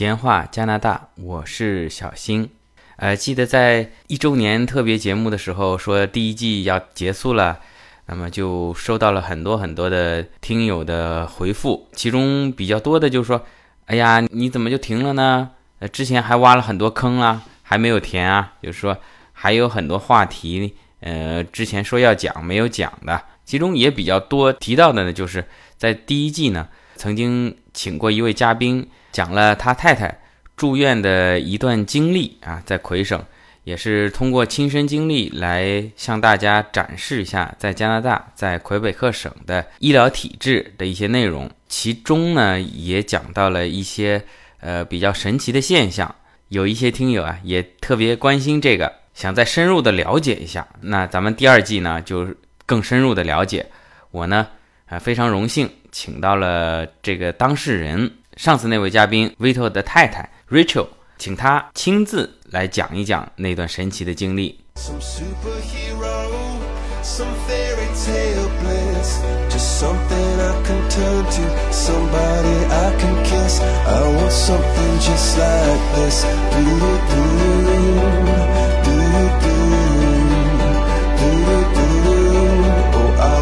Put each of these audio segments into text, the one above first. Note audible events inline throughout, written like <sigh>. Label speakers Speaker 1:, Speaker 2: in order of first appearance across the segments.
Speaker 1: 闲话加拿大，我是小新。呃，记得在一周年特别节目的时候说第一季要结束了，那么就收到了很多很多的听友的回复，其中比较多的就是说：“哎呀，你怎么就停了呢？呃，之前还挖了很多坑啊，还没有填啊。”就是说还有很多话题，呃，之前说要讲没有讲的，其中也比较多提到的呢，就是在第一季呢曾经请过一位嘉宾。讲了他太太住院的一段经历啊，在魁省，也是通过亲身经历来向大家展示一下在加拿大在魁北克省的医疗体制的一些内容。其中呢，也讲到了一些呃比较神奇的现象。有一些听友啊，也特别关心这个，想再深入的了解一下。那咱们第二季呢，就更深入的了解。我呢，啊非常荣幸请到了这个当事人。上次那位嘉宾 Vito 的太太 Rachel，请他亲自来讲一讲那段神奇的经历。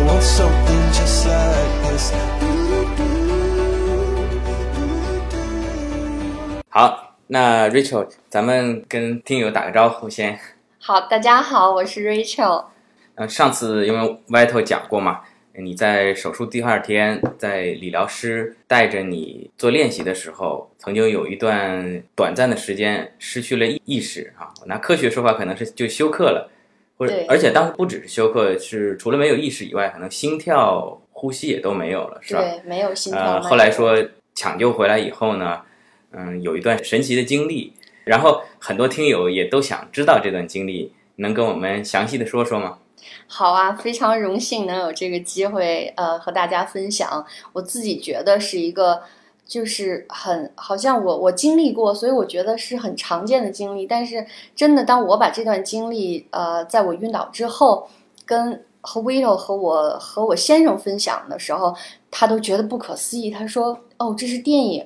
Speaker 2: something just like this.
Speaker 1: 好，那 Rachel，咱们跟听友打个招呼先。
Speaker 3: 好，大家好，我是 Rachel。
Speaker 1: 呃，上次因为 Vito 讲过嘛，你在手术第二天，在理疗师带着你做练习的时候，曾经有一段短暂的时间失去了意识啊。我拿科学说法，可能是就休克了，或者而且当时不只是休克，是除了没有意识以外，可能心跳、呼吸也都没有了，是吧？
Speaker 3: 对，没有心跳
Speaker 1: 呃，后来说抢救回来以后呢，嗯，有一段神奇的经历，然后很多听友也都想知道这段经历，能跟我们详细的说说吗？
Speaker 3: 好啊，非常荣幸能有这个机会，呃，和大家分享。我自己觉得是一个，就是很好像我我经历过，所以我觉得是很常见的经历。但是真的，当我把这段经历，呃，在我晕倒之后，跟和 Vito 和我和我先生分享的时候，他都觉得不可思议。他说：“哦，这是电影。”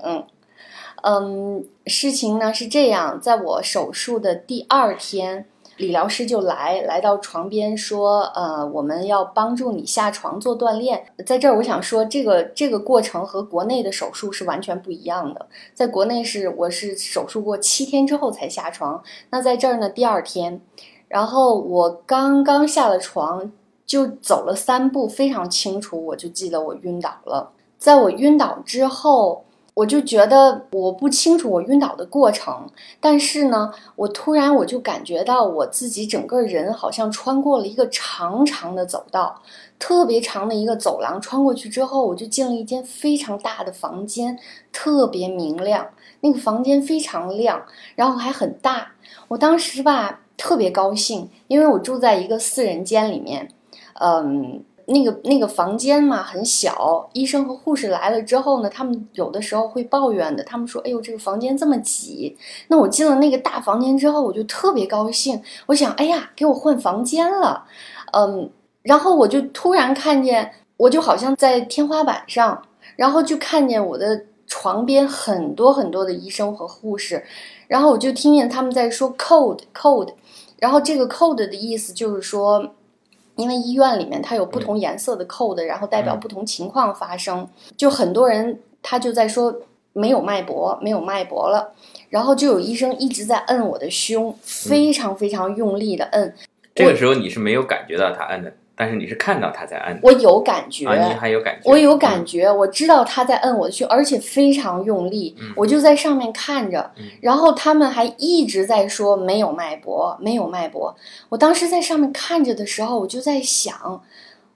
Speaker 3: 嗯，事情呢是这样，在我手术的第二天，理疗师就来来到床边说：“呃，我们要帮助你下床做锻炼。”在这儿，我想说，这个这个过程和国内的手术是完全不一样的。在国内是我是手术过七天之后才下床，那在这儿呢，第二天，然后我刚刚下了床，就走了三步，非常清楚，我就记得我晕倒了。在我晕倒之后。我就觉得我不清楚我晕倒的过程，但是呢，我突然我就感觉到我自己整个人好像穿过了一个长长的走道，特别长的一个走廊。穿过去之后，我就进了一间非常大的房间，特别明亮。那个房间非常亮，然后还很大。我当时吧特别高兴，因为我住在一个四人间里面，嗯。那个那个房间嘛很小，医生和护士来了之后呢，他们有的时候会抱怨的。他们说：“哎呦，这个房间这么挤。”那我进了那个大房间之后，我就特别高兴。我想：“哎呀，给我换房间了。”嗯，然后我就突然看见，我就好像在天花板上，然后就看见我的床边很多很多的医生和护士，然后我就听见他们在说 “cold cold”，然后这个 “cold” 的意思就是说。因为医院里面它有不同颜色的 code，、然后代表不同情况发生，就很多人他就在说没有脉搏，没有脉搏了，然后就有医生一直在摁我的胸，非常非常用力的摁，
Speaker 1: 这个时候你是没有感觉到他摁的，但是你是看到他在按。
Speaker 3: 我有感觉，
Speaker 1: 啊，你还有感觉？
Speaker 3: 我有感觉，我知道他在摁我的胸，而且非常用力，
Speaker 1: 嗯
Speaker 3: 我就在上面看着，
Speaker 1: 嗯
Speaker 3: 然后他们还一直在说没有脉搏，没有脉搏。我当时在上面看着的时候，我就在想，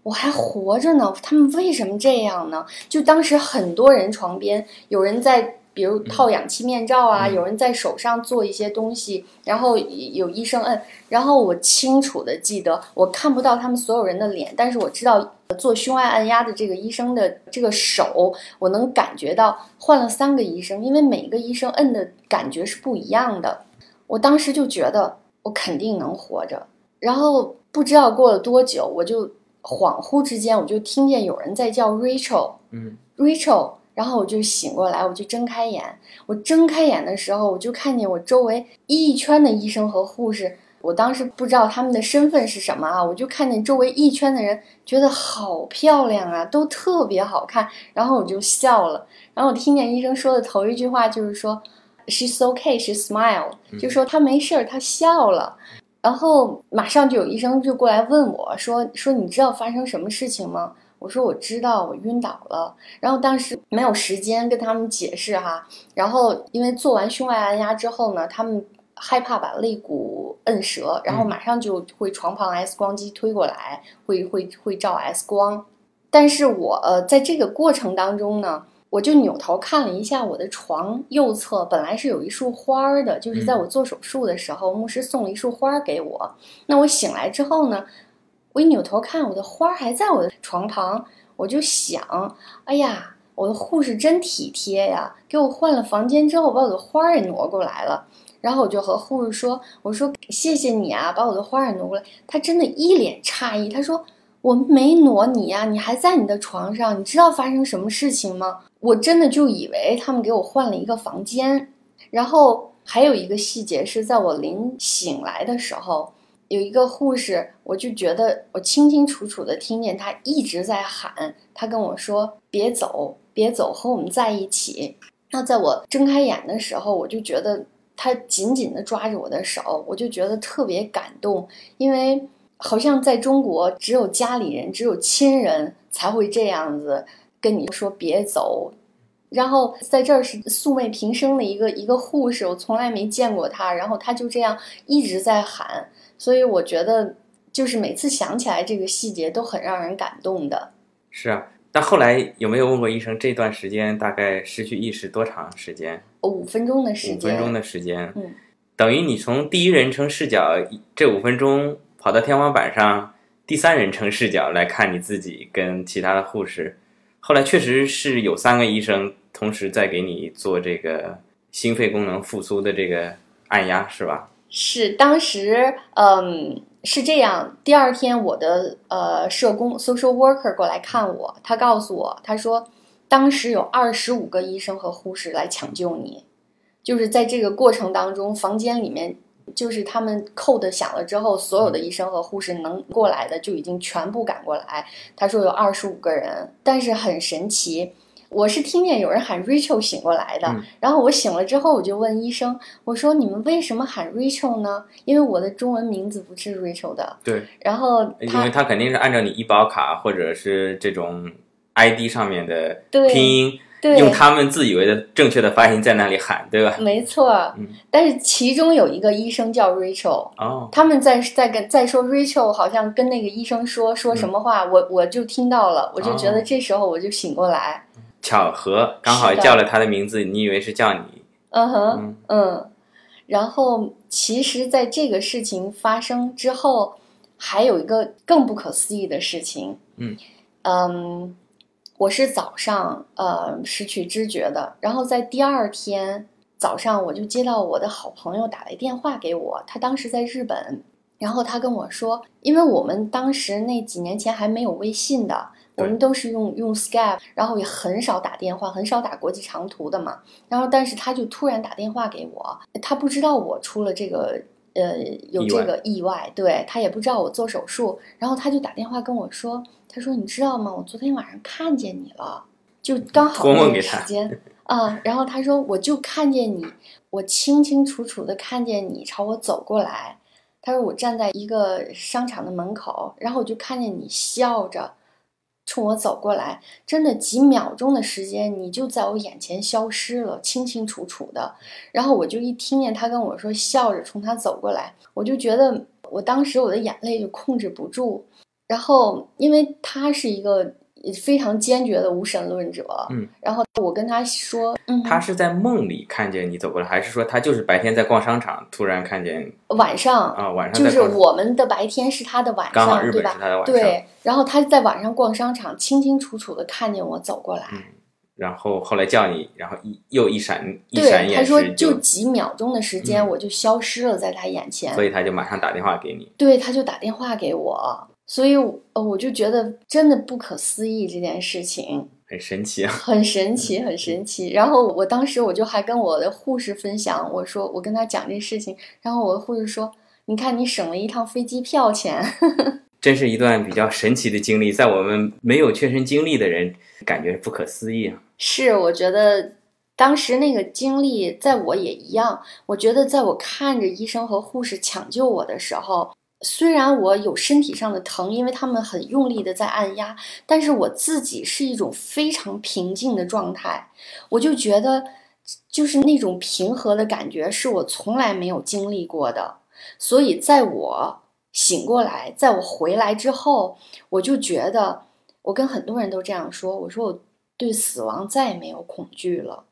Speaker 3: 我还活着呢，他们为什么这样呢？就当时很多人床边有人在比如套氧气面罩啊，
Speaker 1: 嗯。
Speaker 3: 有人在手上做一些东西，然后有医生摁，然后我清楚的记得，我看不到他们所有人的脸，但是我知道做胸外按压的这个医生的这个手，我能感觉到换了三个医生，因为每个医生摁的感觉是不一样的。我当时就觉得我肯定能活着，然后不知道过了多久，我就恍惚之间我就听见有人在叫 Rachel。
Speaker 1: 嗯。
Speaker 3: Rachel，然后我就醒过来，我就睁开眼。我睁开眼的时候，我就看见我周围一圈的医生和护士。我当时不知道他们的身份是什么啊，我就看见周围一圈的人，觉得好漂亮啊，都特别好看。然后我就笑了。然后我听见医生说的头一句话就是说，She's okay, she smiled，就说她没事儿，她笑了。然后马上就有医生就过来问我说：“说你知道发生什么事情吗？”我说：“我知道，我晕倒了。”然后当时没有时间跟他们解释哈。然后因为做完胸外按压之后呢，他们害怕把肋骨摁折，然后马上就会床旁 X 光机推过来，会会会照 X 光。但是我呃在这个过程当中呢，我就扭头看了一下我的床右侧，本来是有一束花儿的，就是在我做手术的时候，牧师送了一束花儿给我。那我醒来之后呢，我一扭头看，我的花还在我的床旁，我就想，哎呀，我的护士真体贴呀，给我换了房间之后，把我的花也挪过来了。然后我就和护士说：“我说谢谢你啊，把我的花也挪过来。”他真的一脸诧异，他说：“我没挪你呀、你还在你的床上，你知道发生什么事情吗？”我真的就以为他们给我换了一个房间。然后还有一个细节是在我临醒来的时候，有一个护士，我就觉得我清清楚楚的听见他一直在喊，他跟我说：“别走，别走，和我们在一起。”那在我睁开眼的时候，我就觉得他紧紧地抓着我的手，我就觉得特别感动，因为好像在中国，只有家里人、只有亲人才会这样子跟你说别走。然后在这儿是素昧平生的一个一个护士，我从来没见过他，然后他就这样一直在喊，所以我觉得就是每次想起来这个细节都很让人感动的。
Speaker 1: 是啊。但后来有没有问过医生，这段时间大概失去意识多长时间？
Speaker 3: 五分钟的时间，
Speaker 1: 五分钟的时间，
Speaker 3: 嗯，
Speaker 1: 等于你从第一人称视角这五分钟跑到天花板上，第三人称视角来看你自己跟其他的护士。后来确实是有三个医生同时在给你做这个心肺功能复苏的这个按压，是吧？
Speaker 3: 是当时，嗯，是这样。第二天，我的呃社工 social worker 过来看我，他告诉我，他说当时有二十五个医生和护士来抢救你，就是在这个过程当中，房间里面就是他们扣的响了之后，所有的医生和护士能过来的就已经全部赶过来。他说有二十五个人，但是很神奇。我是听见有人喊 Rachel 醒过来的，
Speaker 1: 嗯
Speaker 3: 然后我醒了之后，我就问医生，我说你们为什么喊 Rachel 呢？因为我的中文名字不是 Rachel 的。
Speaker 1: 对，
Speaker 3: 然后
Speaker 1: 因为他肯定是按照你医保卡或者是这种 ID 上面的拼音，用他们自以为的正确的发音在那里喊，对吧？
Speaker 3: 没错，
Speaker 1: 嗯
Speaker 3: 但是其中有一个医生叫 Rachel，
Speaker 1: 哦，
Speaker 3: 他们在在跟在说 Rachel，好像跟那个医生说说什么话，我我就听到了，我就觉得
Speaker 1: 哦
Speaker 3: 这时候我就醒过来，
Speaker 1: 巧合，刚好叫了他的名字，你以为是叫你，
Speaker 3: 嗯哼，
Speaker 1: 嗯。
Speaker 3: 嗯，然后其实，在这个事情发生之后，还有一个更不可思议的事情，
Speaker 1: 嗯。
Speaker 3: 嗯，我是早上呃失去知觉的，然后在第二天早上我就接到我的好朋友打来电话给我，他当时在日本，然后他跟我说，因为我们当时那几年前还没有微信的。我们都是用用 Skype，然后也很少打电话，很少打国际长途的嘛。然后，但是他就突然打电话给我，他不知道我出了这个呃有这个意外，对他也不知道我做手术，然后他就打电话跟我说，他说你知道吗？我昨天晚上看见你了，就刚好那个时间啊。然后他说我就看见你，我清清楚楚的看见你朝我走过来。他说我站在一个商场的门口，然后我就看见你笑着。冲我走过来，真的几秒钟的时间，你就在我眼前消失了，清清楚楚的。然后我就一听见他跟我说笑着冲他走过来，我就觉得我当时我的眼泪就控制不住。然后因为他是一个非常坚决的无神论者。
Speaker 1: 嗯，
Speaker 3: 然后我跟他说，嗯，
Speaker 1: 他是在梦里看见你走过来，还是说他就是白天在逛商场，突然看见
Speaker 3: 晚上
Speaker 1: 啊？晚上
Speaker 3: 就是我们的白天是他的晚上，
Speaker 1: 刚好日
Speaker 3: 对吧？
Speaker 1: 本是他的晚上，
Speaker 3: 对，然后他在晚上逛商场，清清楚楚的看见我走过来。
Speaker 1: 嗯，然后后来叫你，然后一又一闪一闪
Speaker 3: 对，他说就几秒钟的时间，
Speaker 1: 嗯
Speaker 3: 我就消失了在他眼前。
Speaker 1: 所以他就马上打电话给你。
Speaker 3: 对，他就打电话给我，所以呃，我就觉得真的不可思议这件事情，
Speaker 1: 很神奇啊！<laughs>
Speaker 3: 很神奇，<laughs> 很神奇。然后我当时我就还跟我的护士分享，我说我跟他讲这事情，然后我的护士说，你看你省了一趟飞机票钱。<laughs>
Speaker 1: 真是一段比较神奇的经历，在我们没有亲身经历的人，感觉不可思议啊！
Speaker 3: 是，我觉得当时那个经历，在我也一样。我觉得在我看着医生和护士抢救我的时候，虽然我有身体上的疼，因为他们很用力的在按压，但是我自己是一种非常平静的状态。我就觉得，就是那种平和的感觉，是我从来没有经历过的。所以，在我醒过来，在我回来之后，我就觉得，我跟很多人都这样说，我说我对死亡再也没有恐惧了，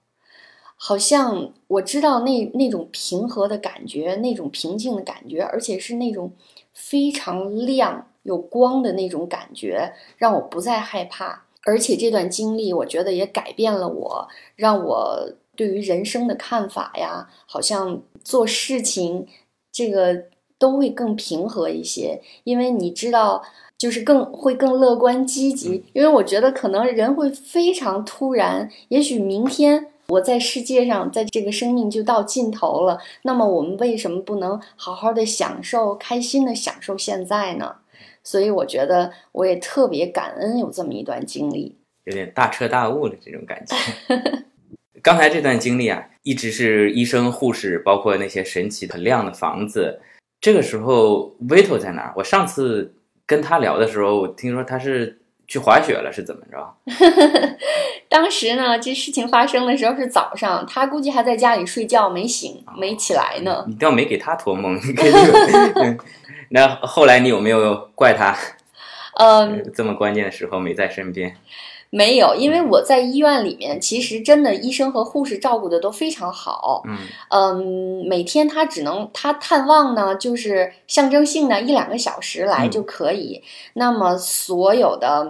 Speaker 3: 好像我知道那那种平和的感觉，那种平静的感觉，而且是那种非常亮有光的那种感觉，让我不再害怕。而且这段经历，我觉得也改变了我，让我对于人生的看法呀，好像做事情这个都会更平和一些，因为你知道。就是更会更乐观积极，因为我觉得可能人会非常突然，也许明天我在世界上，在这个生命就到尽头了，那么我们为什么不能好好的享受、开心的享受现在呢？所以我觉得我也特别感恩有这么一段经历，
Speaker 1: 有点大彻大悟的这种感觉。<laughs> 刚才这段经历啊，一直是医生、护士，包括那些神奇很亮的房子。这个时候，Vito 在哪儿？我上次。跟他聊的时候，我听说他是去滑雪了，是怎么着？<laughs>
Speaker 3: 当时呢，这事情发生的时候是早上，他估计还在家里睡觉，没醒，没起来呢。
Speaker 1: 你倒没给他托梦，那后来你有没有怪他？<laughs>
Speaker 3: 嗯，
Speaker 1: 这么关键的时候没在身边。
Speaker 3: 没有，因为我在医院里面，其实真的医生和护士照顾的都非常好。
Speaker 1: 嗯
Speaker 3: 嗯，每天他只能他探望呢，就是象征性的一两个小时来就可以。那么所有的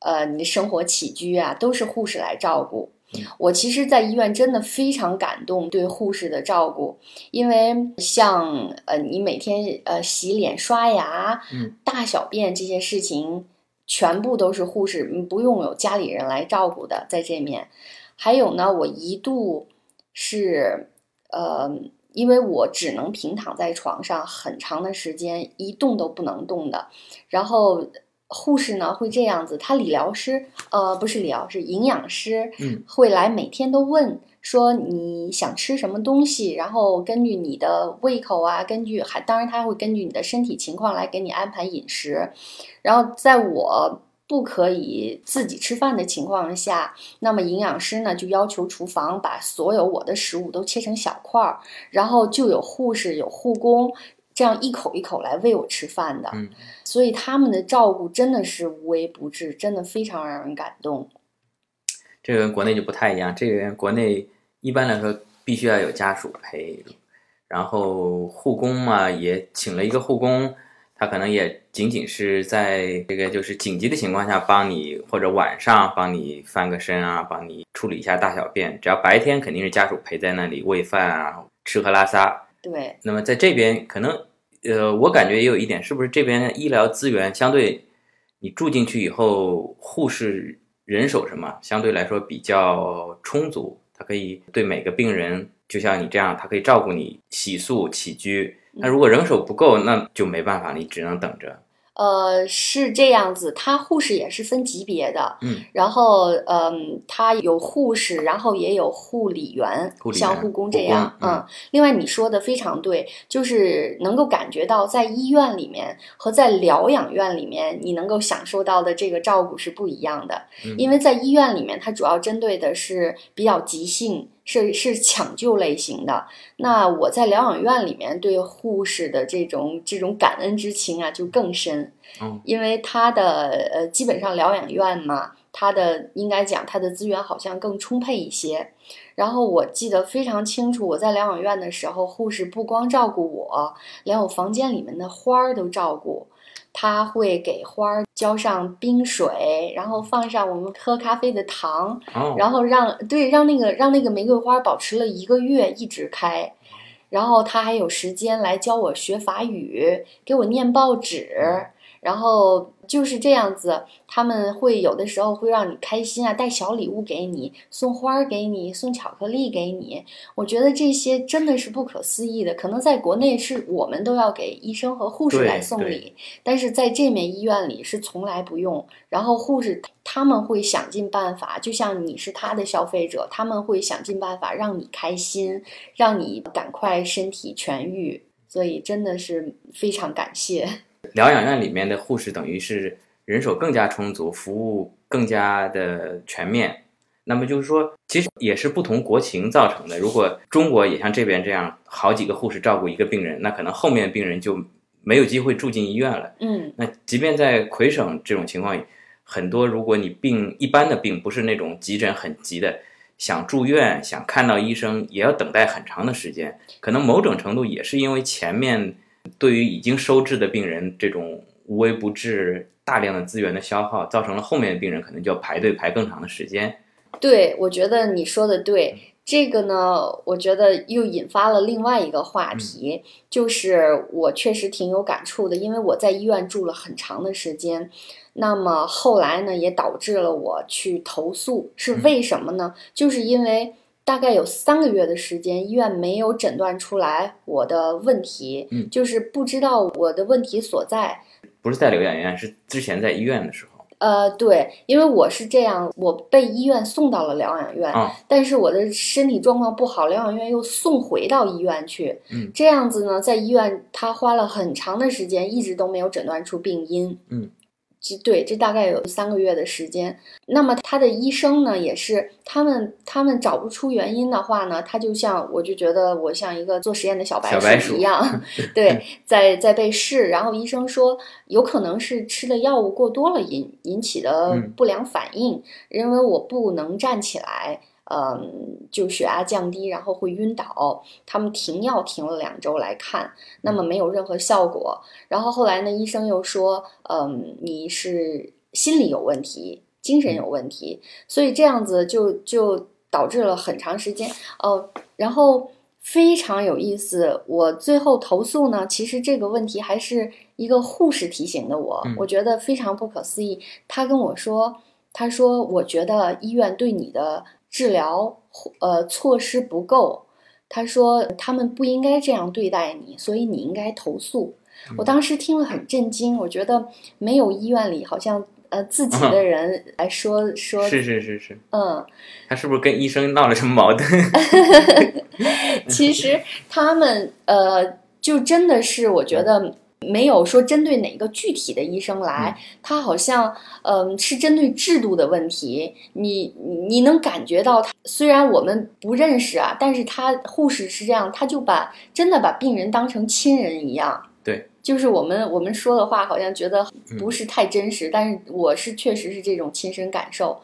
Speaker 3: 呃，你的生活起居啊，都是护士来照顾。我其实，在医院真的非常感动对护士的照顾，因为像呃，你每天呃洗脸、刷牙、大小便这些事情。全部都是护士，不用有家里人来照顾的，在这面。还有呢，我一度是，呃，因为我只能平躺在床上很长的时间，一动都不能动的。然后护士呢会这样子，他理疗师，呃，不是理疗师，营养师，
Speaker 1: 嗯，
Speaker 3: 会来每天都问。说你想吃什么东西，然后根据你的胃口啊，根据还当然他会根据你的身体情况来给你安排饮食。然后在我不可以自己吃饭的情况下，那么营养师呢就要求厨房把所有我的食物都切成小块儿，然后就有护士有护工这样一口一口来喂我吃饭的。
Speaker 1: 嗯，
Speaker 3: 所以他们的照顾真的是无微不至，真的非常让人感动。
Speaker 1: 这个跟国内就不太一样，这个国内。一般来说，必须要有家属陪，然后护工嘛，也请了一个护工，他可能也仅仅是在这个就是紧急的情况下帮你，或者晚上帮你翻个身啊，帮你处理一下大小便。只要白天肯定是家属陪在那里喂饭啊，吃喝拉撒。
Speaker 3: 对。
Speaker 1: 那么在这边可能，呃，我感觉也有一点，是不是这边医疗资源相对，你住进去以后，护士人手什么相对来说比较充足。他可以对每个病人，就像你这样，他可以照顾你洗漱起居。那如果人手不够，那就没办法，你只能等着。
Speaker 3: 呃，是这样子，他护士也是分级别的，
Speaker 1: 嗯，
Speaker 3: 然后嗯，他有护士，然后也有护理员，像
Speaker 1: 护
Speaker 3: 工这样，嗯。另外你说的非常对，就是能够感觉到在医院里面和在疗养院里面，你能够享受到的这个照顾是不一样的，因为在医院里面，它主要针对的是比较急性。是是抢救类型的，那我在疗养院里面对护士的这种这种感恩之情啊就更深，
Speaker 1: 嗯，
Speaker 3: 因为他的呃基本上疗养院嘛，他的应该讲他的资源好像更充沛一些。然后我记得非常清楚，我在疗养院的时候，护士不光照顾我，连我房间里面的花儿都照顾。他会给花儿浇上冰水，然后放上我们喝咖啡的糖，
Speaker 1: 哦，
Speaker 3: 然后让对让那个让那个玫瑰花保持了一个月一直开，然后他还有时间来教我学法语，给我念报纸，然后就是这样子，他们会有的时候会让你开心啊，带小礼物给你，送花儿给你，送巧克力给你。我觉得这些真的是不可思议的，可能在国内是我们都要给医生和护士来送礼，但是在这面医院里是从来不用。然后护士他们会想尽办法，就像你是他的消费者，他们会想尽办法让你开心，让你赶快身体痊愈。所以真的是非常感谢。
Speaker 1: 疗养院里面的护士等于是人手更加充足，服务更加的全面。那么就是说，其实也是不同国情造成的。如果中国也像这边这样，好几个护士照顾一个病人，那可能后面病人就没有机会住进医院了。
Speaker 3: 嗯
Speaker 1: 那即便在魁省这种情况，很多如果你病一般的病，不是那种急诊很急的，想住院想看到医生，也要等待很长的时间。可能某种程度也是因为前面对于已经收治的病人这种无微不至、大量的资源的消耗，造成了后面的病人可能就要排队排更长的时间。
Speaker 3: 对，我觉得你说的对。这个呢，我觉得又引发了另外一个话题，就是我确实挺有感触的，因为我在医院住了很长的时间，那么后来呢，也导致了我去投诉，是为什么呢？就是因为大概有三个月的时间，医院没有诊断出来我的问题，
Speaker 1: 嗯
Speaker 3: 就是不知道我的问题所在，
Speaker 1: 不是在疗养院，是之前在医院的时候。
Speaker 3: 呃，对，因为我是这样，我被医院送到了疗养院，
Speaker 1: 啊
Speaker 3: 但是我的身体状况不好，疗养院又送回到医院去，
Speaker 1: 嗯
Speaker 3: 这样子呢，在医院他花了很长的时间，一直都没有诊断出病因，
Speaker 1: 嗯。
Speaker 3: 这对，这大概有三个月的时间。那么他的医生呢，也是他们他们找不出原因的话呢，他就像我就觉得我像一个做实验的
Speaker 1: 小白鼠
Speaker 3: 鼠一样，<laughs> 对，在在被试。然后医生说，有可能是吃的药物过多了引引起的
Speaker 1: 嗯
Speaker 3: 不良反应，因为我不能站起来。嗯，就血压降低，然后会晕倒。他们停药停了两周来看，那么没有任何效果。然后后来呢，医生又说，嗯，你是心理有问题，精神有问题，所以这样子就就导致了很长时间。哦，然后非常有意思，我最后投诉呢，其实这个问题还是一个护士提醒的我，
Speaker 1: 嗯
Speaker 3: 我觉得非常不可思议。他跟我说，他说我觉得医院对你的治疗呃措施不够。他说他们不应该这样对待你，所以你应该投诉。我当时听了很震惊，我觉得没有医院里好像呃自己的 <laughs> 人来说说，
Speaker 1: 是是是是，
Speaker 3: 嗯，
Speaker 1: 他是不是跟医生闹了什么矛盾？<laughs>
Speaker 3: 其实他们呃就真的是我觉得。没有说针对哪个具体的医生来，他好像嗯、是针对制度的问题。你你能感觉到他，虽然我们不认识啊，但是他护士是这样，他就把真的把病人当成亲人一样。
Speaker 1: 对，
Speaker 3: 就是我们我们说的话，好像觉得不是太真实，但是我是确实是这种亲身感受。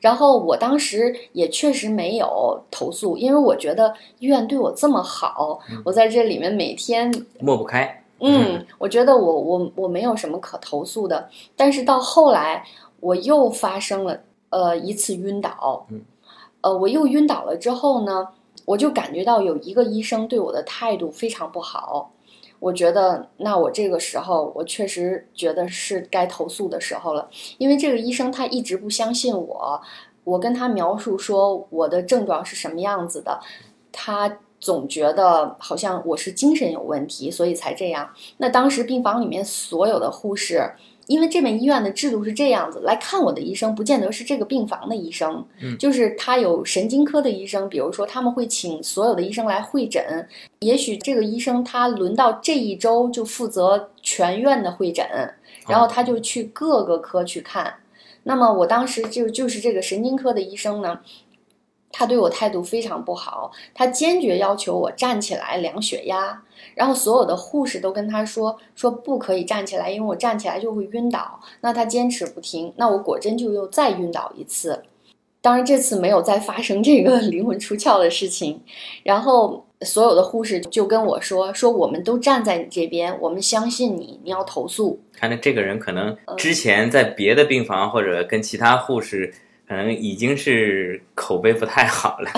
Speaker 3: 然后我当时也确实没有投诉，因为我觉得医院对我这么好，我在这里面每天
Speaker 1: 抹不开。
Speaker 3: 嗯，我觉得我我我没有什么可投诉的，但是到后来我又发生了呃一次晕倒，
Speaker 1: 嗯，
Speaker 3: 呃我又晕倒了之后呢，我就感觉到有一个医生对我的态度非常不好，我觉得那我这个时候我确实觉得是该投诉的时候了，因为这个医生他一直不相信我，我跟他描述说我的症状是什么样子的，他。总觉得好像我是精神有问题，所以才这样。那当时病房里面所有的护士，因为这边医院的制度是这样子，来看我的医生不见得是这个病房的医生，
Speaker 1: 嗯
Speaker 3: 就是他有神经科的医生，比如说他们会请所有的医生来会诊，也许这个医生他轮到这一周就负责全院的会诊，然后他就去各个科去看。那么我当时就就是这个神经科的医生呢。他对我态度非常不好，他坚决要求我站起来量血压，然后所有的护士都跟他说说不可以站起来，因为我站起来就会晕倒。那他坚持不听，那我果真就又再晕倒一次。当然这次没有再发生这个 <laughs> 灵魂出窍的事情，然后所有的护士就跟我说说我们都站在你这边，我们相信你，你要投诉。
Speaker 1: 看来这个人可能之前在别的病房或者跟其他护士。可能已经是口碑不太好了，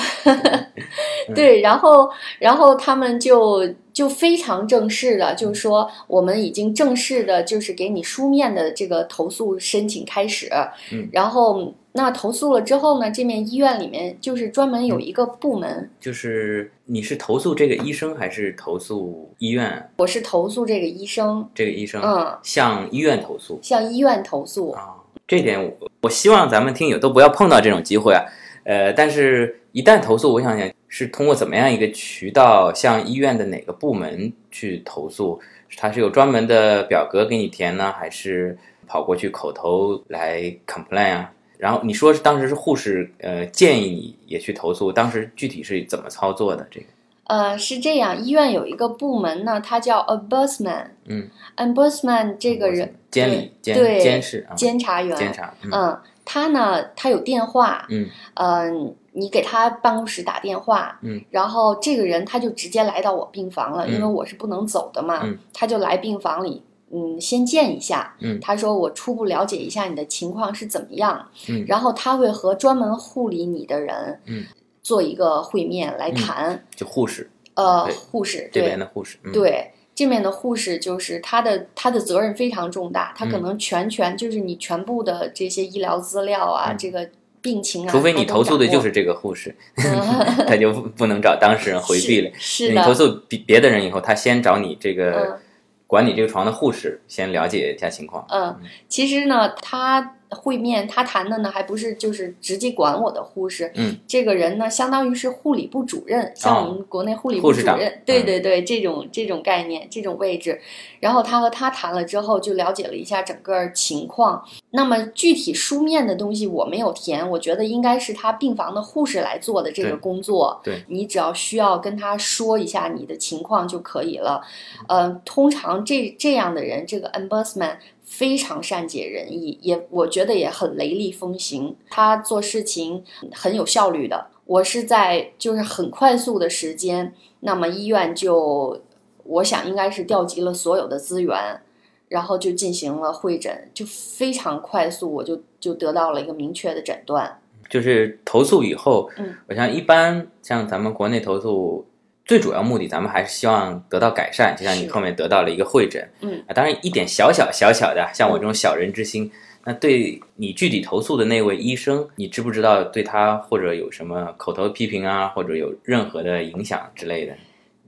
Speaker 1: <laughs>
Speaker 3: 对，然后，然后他们就就非常正式的，就是说我们已经正式的，就是给你书面的这个投诉申请开始，
Speaker 1: 嗯，
Speaker 3: 然后那投诉了之后呢，这面医院里面就是专门有一个部门，
Speaker 1: 就是你是投诉这个医生还是投诉医院？
Speaker 3: 我是投诉这个医生，
Speaker 1: 这个医生，
Speaker 3: 嗯，
Speaker 1: 向医院投诉，
Speaker 3: 向医院投诉
Speaker 1: 啊。这点我我希望咱们听友都不要碰到这种机会啊，呃，但是一旦投诉，我想想是通过怎么样一个渠道向医院的哪个部门去投诉？他是有专门的表格给你填呢，还是跑过去口头来 complain 啊？然后你说是当时是护士呃建议你也去投诉，当时具体是怎么操作的？这个？
Speaker 3: 呃，是这样，医院有一个部门呢，他叫 ombudsman。
Speaker 1: 嗯
Speaker 3: ，ombudsman 这个人，
Speaker 1: 监理监
Speaker 3: 对
Speaker 1: 监视
Speaker 3: 监察员，
Speaker 1: 监察。
Speaker 3: 嗯，他呢，他有电话。
Speaker 1: 嗯，
Speaker 3: 嗯，你给他办公室打电话。
Speaker 1: 嗯，
Speaker 3: 然后这个人他就直接来到我病房了，因为我是不能走的嘛。
Speaker 1: 嗯，
Speaker 3: 他就来病房里，嗯，先见一下。
Speaker 1: 嗯，
Speaker 3: 他说我初步了解一下你的情况是怎么样。
Speaker 1: 嗯，
Speaker 3: 然后他会和专门护理你的人。
Speaker 1: 嗯，
Speaker 3: 做一个会面来谈。
Speaker 1: 就护士。
Speaker 3: 呃，护士
Speaker 1: 这边的护士，
Speaker 3: 对这面的护士就是他的他的责任非常重大，他可能全权就是你全部的这些医疗资料啊，这个病情啊，
Speaker 1: 除非你投诉的就是这个护士，<laughs> 他就不能找当事人回避了。
Speaker 3: 是
Speaker 1: 你投诉别别的人以后，他先找你这
Speaker 3: 个
Speaker 1: 管你这个床的护士，先了解一下情况。
Speaker 3: 嗯，其实呢，他。会面他谈的呢，还不是就是直接管我的护士，
Speaker 1: 嗯，
Speaker 3: 这个人呢，相当于是护理部主任，像我们国内护理部主任，对对对，这种这种概念，这种位置。然后他和他谈了之后，就了解了一下整个情况。那么具体书面的东西我没有填，我觉得应该是他病房的护士来做的这个工作。
Speaker 1: 对，
Speaker 3: 你只要需要跟他说一下你的情况就可以了。呃，通常这这样的人，这个 ombudsman。非常善解人意，也我觉得也很雷厉风行。他做事情很有效率的。我是在就是很快速的时间，那么医院就我想应该是调集了所有的资源，然后就进行了会诊，就非常快速，我就就得到了一个明确的诊断。
Speaker 1: 就是投诉以后，
Speaker 3: 嗯，
Speaker 1: 我想一般像咱们国内投诉。最主要目的，咱们还是希望得到改善。就像你后面得到了一个会诊，
Speaker 3: 嗯
Speaker 1: 啊，当然一点小小小小的，像我这种小人之心，那对你具体投诉的那位医生，你知不知道对他或者有什么口头批评啊，或者有任何的影响之类的？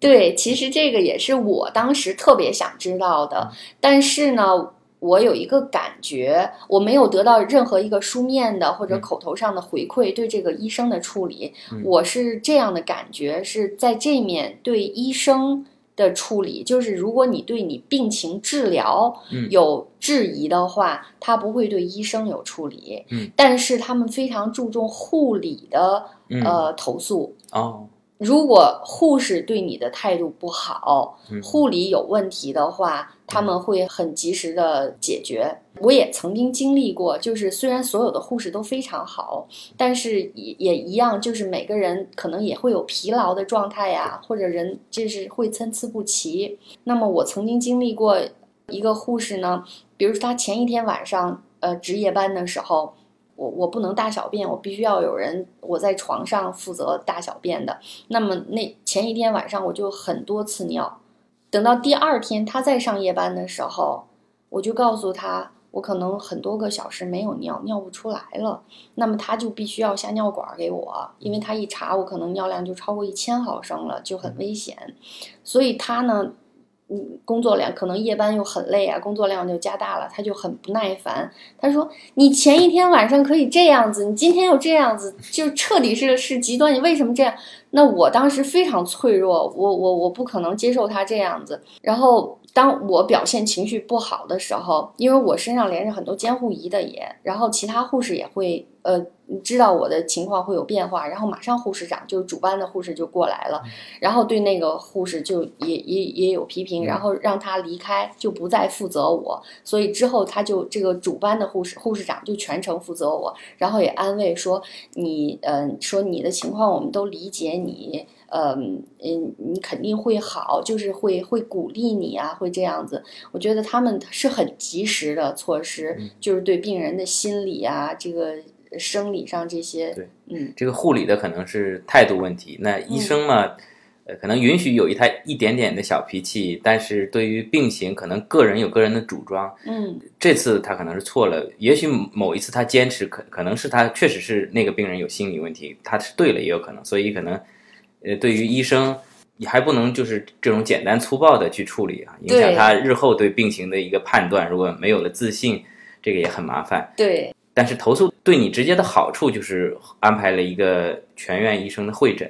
Speaker 3: 对，其实这个也是我当时特别想知道的，但是呢。我有一个感觉，我没有得到任何一个书面的或者口头上的回馈对这个医生的处理。我是这样的感觉，是在这面对医生的处理，就是如果你对你病情治疗有质疑的话，他不会对医生有处理。
Speaker 1: 嗯，
Speaker 3: 但是他们非常注重护理的呃投诉。
Speaker 1: 哦。
Speaker 3: 如果护士对你的态度不好，护理有问题的话，他们会很及时的解决。我也曾经经历过，就是虽然所有的护士都非常好，但是也也一样，就是每个人可能也会有疲劳的状态呀，或者人就是会参差不齐。那么我曾经经历过一个护士呢，比如说他前一天晚上呃值夜班的时候。我我不能大小便，我必须要有人我在床上负责大小便的。那么那前一天晚上我就很多次尿，等到第二天他再上夜班的时候，我就告诉他我可能很多个小时没有尿，尿不出来了。那么他就必须要下尿管给我，因为他一查我可能尿量就超过一千毫升了，就很危险。所以他呢。嗯，工作量可能夜班又很累啊，工作量就加大了，他就很不耐烦。他说：“你前一天晚上可以这样子，你今天又这样子，就彻底是是极端。你为什么这样？”那我当时非常脆弱，我我我不可能接受他这样子。然后当我表现情绪不好的时候，因为我身上连着很多监护仪的也，然后其他护士也会呃知道我的情况会有变化，然后马上护士长就主班的护士就过来了，然后对那个护士就也也也有批评，然后让他离开，就不再负责我，所以之后他就这个主班的护士护士长就全程负责我，然后也安慰说你嗯、说你的情况我们都理解你。嗯嗯，你肯定会好，就是会会鼓励你啊，会这样子。我觉得他们是很及时的措施，就是对病人的心理啊，这个生理上这些，
Speaker 1: 对，
Speaker 3: 嗯，
Speaker 1: 这个护理的可能是态度问题，那医生嘛，呃，可能允许有一他一点点的小脾气，但是对于病情，可能个人有个人的主张。
Speaker 3: 嗯
Speaker 1: 这次他可能是错了，也许某一次他坚持，可可能是他确实是那个病人有心理问题，他是对了也有可能，所以可能，呃，对于医生。你还不能就是这种简单粗暴的去处理啊，影响他日后对病情的一个判断。如果没有了自信，这个也很麻烦。
Speaker 3: 对
Speaker 1: 但是投诉对你直接的好处就是安排了一个全院医生的会诊。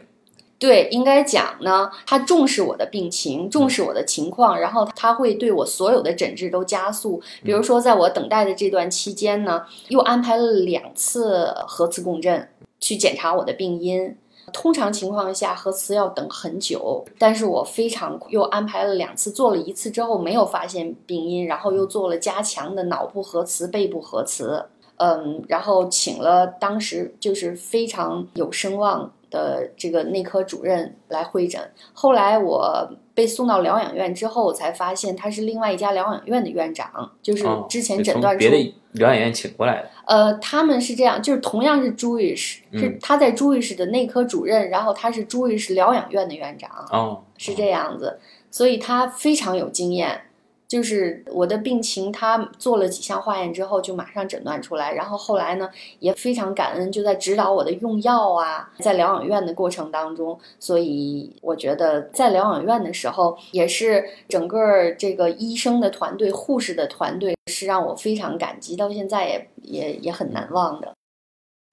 Speaker 3: 对，应该讲呢，他重视我的病情，重视我的情况，然后他会对我所有的诊治都加速。比如说，在我等待的这段期间呢，又安排了两次核磁共振去检查我的病因。通常情况下，核磁要等很久，但是我非常又安排了两次，做了一次之后没有发现病因，然后又做了加强的脑部核磁、背部核磁，嗯，然后请了当时就是非常有声望的这个内科主任来会诊。后来我被送到疗养院之后，我才发现他是另外一家疗养院的院长，就是
Speaker 1: 哦
Speaker 3: 之前诊断出
Speaker 1: 从别的疗养院请过来的。
Speaker 3: 呃，他们是这样，就是同样是 Jewish，、
Speaker 1: 嗯
Speaker 3: 是他在 Jewish 的内科主任，然后他是 Jewish 疗养院的院长，
Speaker 1: 哦，
Speaker 3: 是这样子，所以他非常有经验。就是我的病情，他做了几项化验之后就马上诊断出来，然后后来呢也非常感恩，就在指导我的用药啊，在疗养院的过程当中，所以我觉得在疗养院的时候，也是整个这个医生的团队、护士的团队是让我非常感激，到现在也也也很难忘的。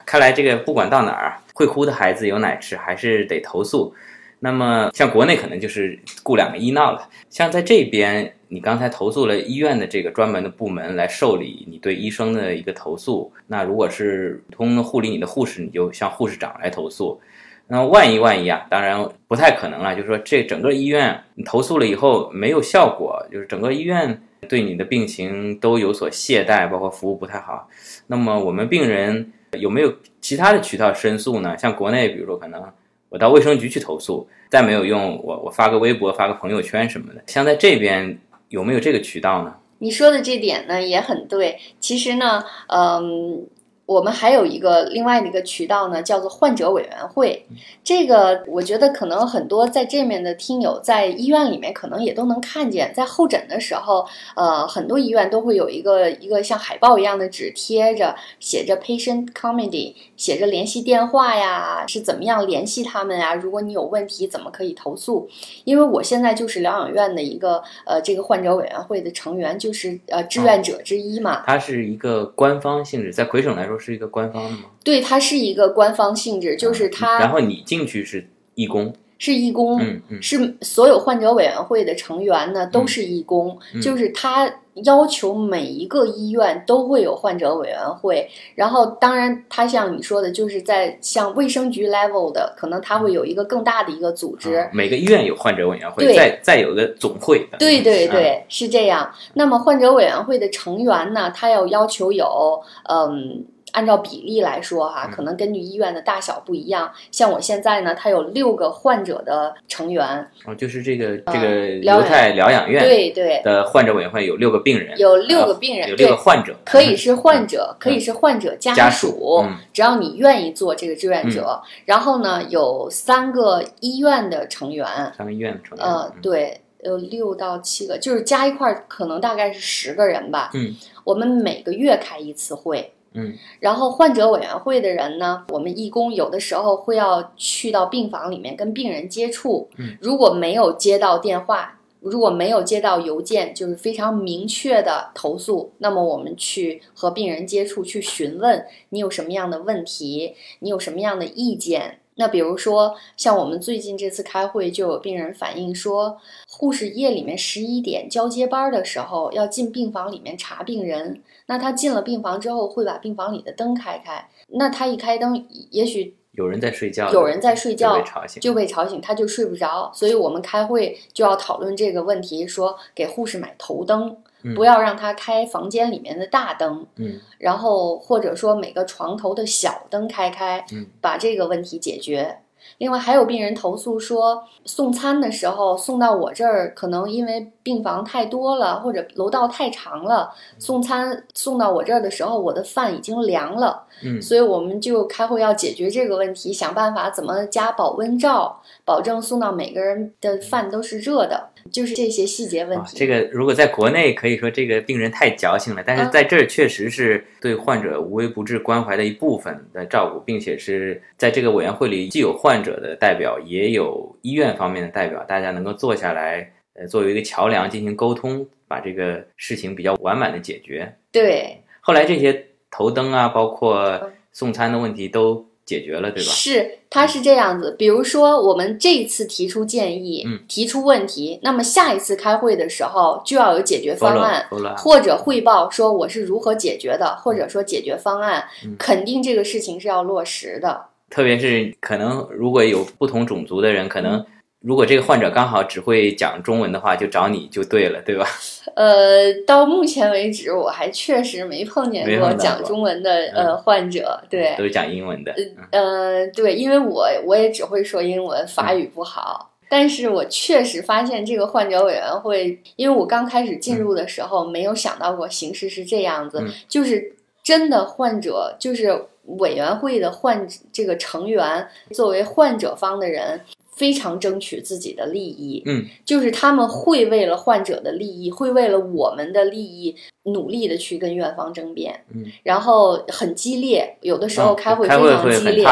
Speaker 1: 看来这个不管到哪儿，会哭的孩子有奶吃，还是得投诉。那么像国内可能就是雇两个医闹了，像在这边，你刚才投诉了医院的这个专门的部门来受理你对医生的一个投诉。那如果是通护理你的护士，你就向护士长来投诉。那万一万一啊，当然不太可能了。就是说，这整个医院你投诉了以后没有效果，就是整个医院对你的病情都有所懈怠，包括服务不太好。那么我们病人有没有其他的渠道申诉呢？像国内，比如说可能我到卫生局去投诉，再没有用，我我发个微博、发个朋友圈什么的。像在这边有没有这个渠道呢？
Speaker 3: 你说的这点呢也很对。其实呢，嗯，我们还有一个另外的一个渠道呢，叫做患者委员会。这个我觉得可能很多在这面的听友在医院里面可能也都能看见，在候诊的时候，呃，很多医院都会有一个一个像海报一样的纸贴着，写着 patient committee，写着联系电话呀，是怎么样联系他们呀？如果你有问题，怎么可以投诉？因为我现在就是疗养院的一个呃这个患者委员会的成员，就是呃志愿者之一嘛。
Speaker 1: 它是一个官方性质，在魁省来说是一个官方的吗？
Speaker 3: 对，它是一个官方性质，就是它然
Speaker 1: 后你进去是义工，
Speaker 3: 是义工，
Speaker 1: 嗯嗯
Speaker 3: 是所有患者委员会的成员呢都是义工，
Speaker 1: 嗯
Speaker 3: 就是他要求每一个医院都会有患者委员会，然后当然他像你说的，就是在像卫生局 level 的，可能他会有一个更大的一个组织。
Speaker 1: 啊每个医院有患者委员会，再再有个总会。
Speaker 3: 对对
Speaker 1: 啊
Speaker 3: 对，是这样。那么患者委员会的成员呢，他要要求有，嗯，按照比例来说哈，
Speaker 1: 嗯
Speaker 3: 可能根据医院的大小不一样。像我现在呢，它有六个患者的成员，
Speaker 1: 哦，就是这个这个犹太疗养院
Speaker 3: 对对，
Speaker 1: 的患者委员会有六个病人，
Speaker 3: 有六个
Speaker 1: 啊
Speaker 3: 病人，
Speaker 1: 有六个，患者，
Speaker 3: 可以是患者，可以是患者
Speaker 1: 家
Speaker 3: 家
Speaker 1: 属嗯
Speaker 3: 只要你愿意做这个志愿者。然后呢，有三个医院的成员，
Speaker 1: 三个医院的成员。
Speaker 3: 呃，
Speaker 1: 嗯
Speaker 3: 对，有六到七个，就是加一块儿可能大概是十个人吧。
Speaker 1: 嗯，
Speaker 3: 我们每个月开一次会。
Speaker 1: 嗯，
Speaker 3: 然后患者委员会的人呢，我们义工有的时候会要去到病房里面跟病人接触。
Speaker 1: 嗯，
Speaker 3: 如果没有接到电话，如果没有接到邮件，就是非常明确的投诉，那么我们去和病人接触，去询问你有什么样的问题，你有什么样的意见，那比如说，像我们最近这次开会，就有病人反映说，护士夜里面十一点交接班的时候，要进病房里面查病人。那他进了病房之后，会把病房里的灯开开。那他一开灯，也许
Speaker 1: 有人在睡觉，
Speaker 3: 有人在睡觉
Speaker 1: 就被吵醒，
Speaker 3: 就被吵醒，他就睡不着。所以我们开会就要讨论这个问题，说给护士买头灯，
Speaker 1: 嗯
Speaker 3: 不要让他开房间里面的大灯。
Speaker 1: 嗯
Speaker 3: 然后或者说每个床头的小灯开开，
Speaker 1: 嗯
Speaker 3: 把这个问题解决。另外还有病人投诉说，送餐的时候送到我这儿，可能因为病房太多了，或者楼道太长了，送餐送到我这儿的时候，我的饭已经凉了，
Speaker 1: 嗯。
Speaker 3: 所以我们就开会要解决这个问题，想办法怎么加保温罩，保证送到每个人的饭都是热的，就是这些细节问
Speaker 1: 啊，
Speaker 3: 题。
Speaker 1: 这个如果在国内可以说这个病人太矫情了，但是
Speaker 3: 嗯
Speaker 1: 在这儿确实是对患者无微不至关怀的一部分的照顾，并且是在这个委员会里既有患者的代表，也有医院方面的代表，大家能够坐下来，呃，作为一个桥梁进行沟通，把这个事情比较完满的解决。
Speaker 3: 对，
Speaker 1: 后来这些头灯啊，包括
Speaker 3: 嗯
Speaker 1: 送餐的问题都解决了，对吧？
Speaker 3: 是，它是这样子。比如说，我们这一次提出建议，
Speaker 1: 嗯
Speaker 3: 提出问题，那么下一次开会的时候就要有解决方案。
Speaker 1: follow follow
Speaker 3: 或者汇报说我是如何解决的，或者说解决方案，
Speaker 1: 嗯
Speaker 3: 肯定这个事情是要落实的。
Speaker 1: 特别是可能如果有不同种族的人，可能如果这个患者刚好只会讲中文的话，就找你就对了，对吧？
Speaker 3: 呃，到目前为止，我还确实没碰见过讲中文的呃患者。对，
Speaker 1: 都是讲英文的。嗯
Speaker 3: 呃，对，因为我我也只会说英文，法语不好。但是我确实发现这个患者委员会，因为我刚开始进入的时候没有想到过形式是这样子，
Speaker 1: 嗯
Speaker 3: 就是真的患者，就是委员会的患这个成员，作为患者方的人。非常争取自己的利益，
Speaker 1: 嗯，
Speaker 3: 就是他们会为了患者的利益，会为了我们的利益，努力的去跟院方争辩，
Speaker 1: 嗯，
Speaker 3: 然后很激烈，有的时候
Speaker 1: 嗯
Speaker 3: 开会非常激烈。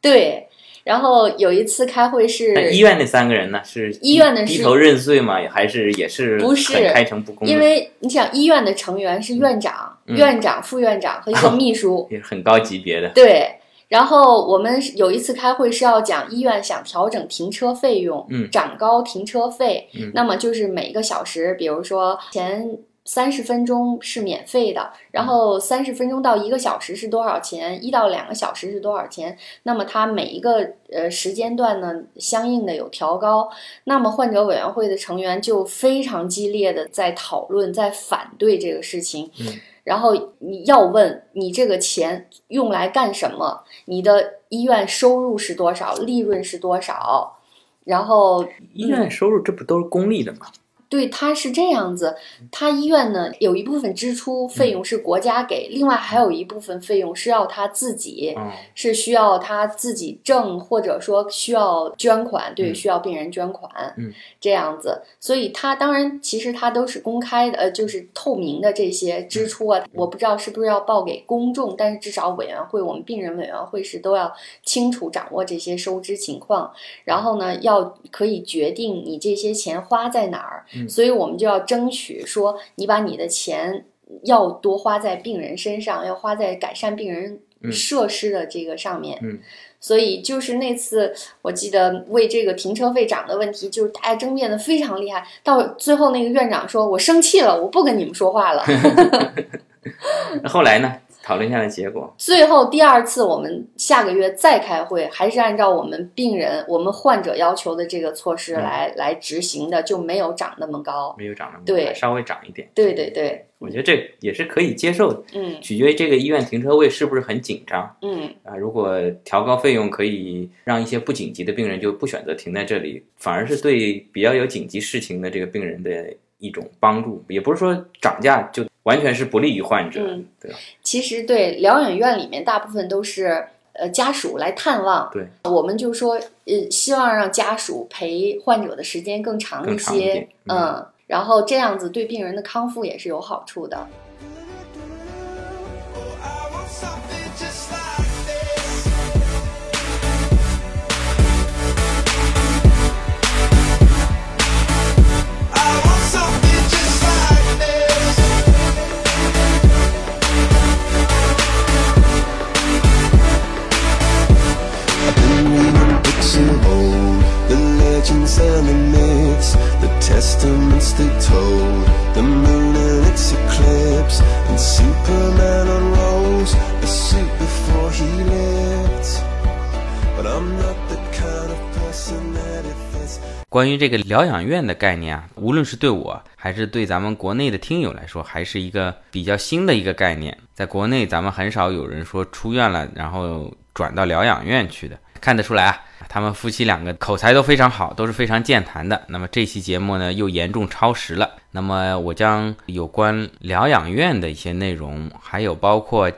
Speaker 3: 对，然后有一次开会是
Speaker 1: 医院那三个人呢？是
Speaker 3: 医院的是
Speaker 1: 低头认罪吗？还是也是
Speaker 3: 不是
Speaker 1: 开诚布公？
Speaker 3: 因为你想，医院的成员是院长、
Speaker 1: 嗯
Speaker 3: 院长、副院长和一个秘书，
Speaker 1: 也是很高级别的。
Speaker 3: 对。然后我们有一次开会是要讲医院想调整停车费用，
Speaker 1: 嗯
Speaker 3: 涨高停车费，
Speaker 1: 嗯
Speaker 3: 那么就是每个小时，比如说前三十分钟是免费的，然后三十分钟到一个小时是多少钱？一到两个小时是多少钱？那么它每一个呃时间段呢，相应的有调高。那么患者委员会的成员就非常激烈的在讨论，在反对这个事情。
Speaker 1: 嗯
Speaker 3: 然后你要问你这个钱用来干什么？你的医院收入是多少？利润是多少？然后
Speaker 1: 医院收入这不都是公立的吗？
Speaker 3: 对，他是这样子，他医院呢有一部分支出费用是国家给，另外还有一部分费用是要他自己，
Speaker 1: 嗯
Speaker 3: 是需要他自己挣，或者说需要捐款，对，
Speaker 1: 嗯。
Speaker 3: 需要病人捐款，
Speaker 1: 嗯，
Speaker 3: 这样子，所以他当然其实他都是公开的，呃，就是透明的这些支出啊，我不知道是不是要报给公众，但是至少委员会，我们病人委员会是都要清楚掌握这些收支情况，然后呢，要可以决定你这些钱花在哪儿，
Speaker 1: 嗯
Speaker 3: 所以我们就要争取说，你把你的钱要多花在病人身上，要花在改善病人
Speaker 1: 嗯
Speaker 3: 设施的这个上面。
Speaker 1: 嗯
Speaker 3: 所以就是那次，我记得为这个停车费涨的问题，就是大家争辩的非常厉害。到最后，那个院长说：“我生气了，我不跟你们说话了。
Speaker 1: 那 <laughs> <laughs> 后来呢？讨论下来结果，”
Speaker 3: 最后第二次，我们下个月再开会，还是按照我们病人、我们患者要求的这个措施
Speaker 1: 嗯
Speaker 3: 来、来执行的，就没有涨那么高。
Speaker 1: 没有涨那么高对，稍微涨一点。
Speaker 3: 对对对，
Speaker 1: 我觉得这也是可以接受的，
Speaker 3: 嗯
Speaker 1: 取决于这个医院停车位是不是很紧张
Speaker 3: 嗯，
Speaker 1: 啊。如果调高费用可以让一些不紧急的病人就不选择停在这里，反而是对比较有紧急事情的这个病人的一种帮助。也不是说涨价就完全是不利于患者，
Speaker 3: 嗯
Speaker 1: 对？
Speaker 3: 其实对疗养院里面大部分都是呃家属来探望，
Speaker 1: 对，
Speaker 3: 我们就说呃希望让家属陪患者的时间更长一些，
Speaker 1: 嗯
Speaker 3: 嗯，然后这样子对病人的康复也是有好处的。
Speaker 1: 关于这个疗养院的概念啊，无论是对我还是对咱们国内的听友来说，还是一个比较新的一个概念。在国内，咱们很少有人说出院了，然后转到疗养院去的。看得出来啊，他们夫妻两个口才都非常好，都是非常健谈的。那么这期节目呢，又严重超时了。那么我将有关疗养院的一些内容，还有包括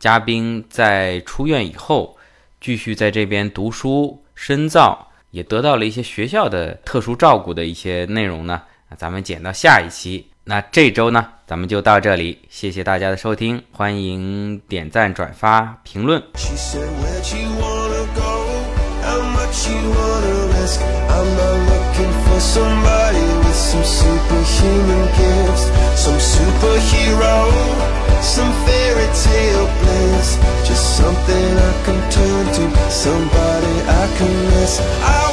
Speaker 1: 嘉宾在出院以后继续在这边读书深造，也得到了一些学校的特殊照顾的一些内容呢，咱们剪到下一期。那这周呢，咱们就到这里，谢谢大家的收听，欢迎点赞、转发、评论。
Speaker 2: Some fairy tale bliss. Just something I can turn to, somebody darkness. I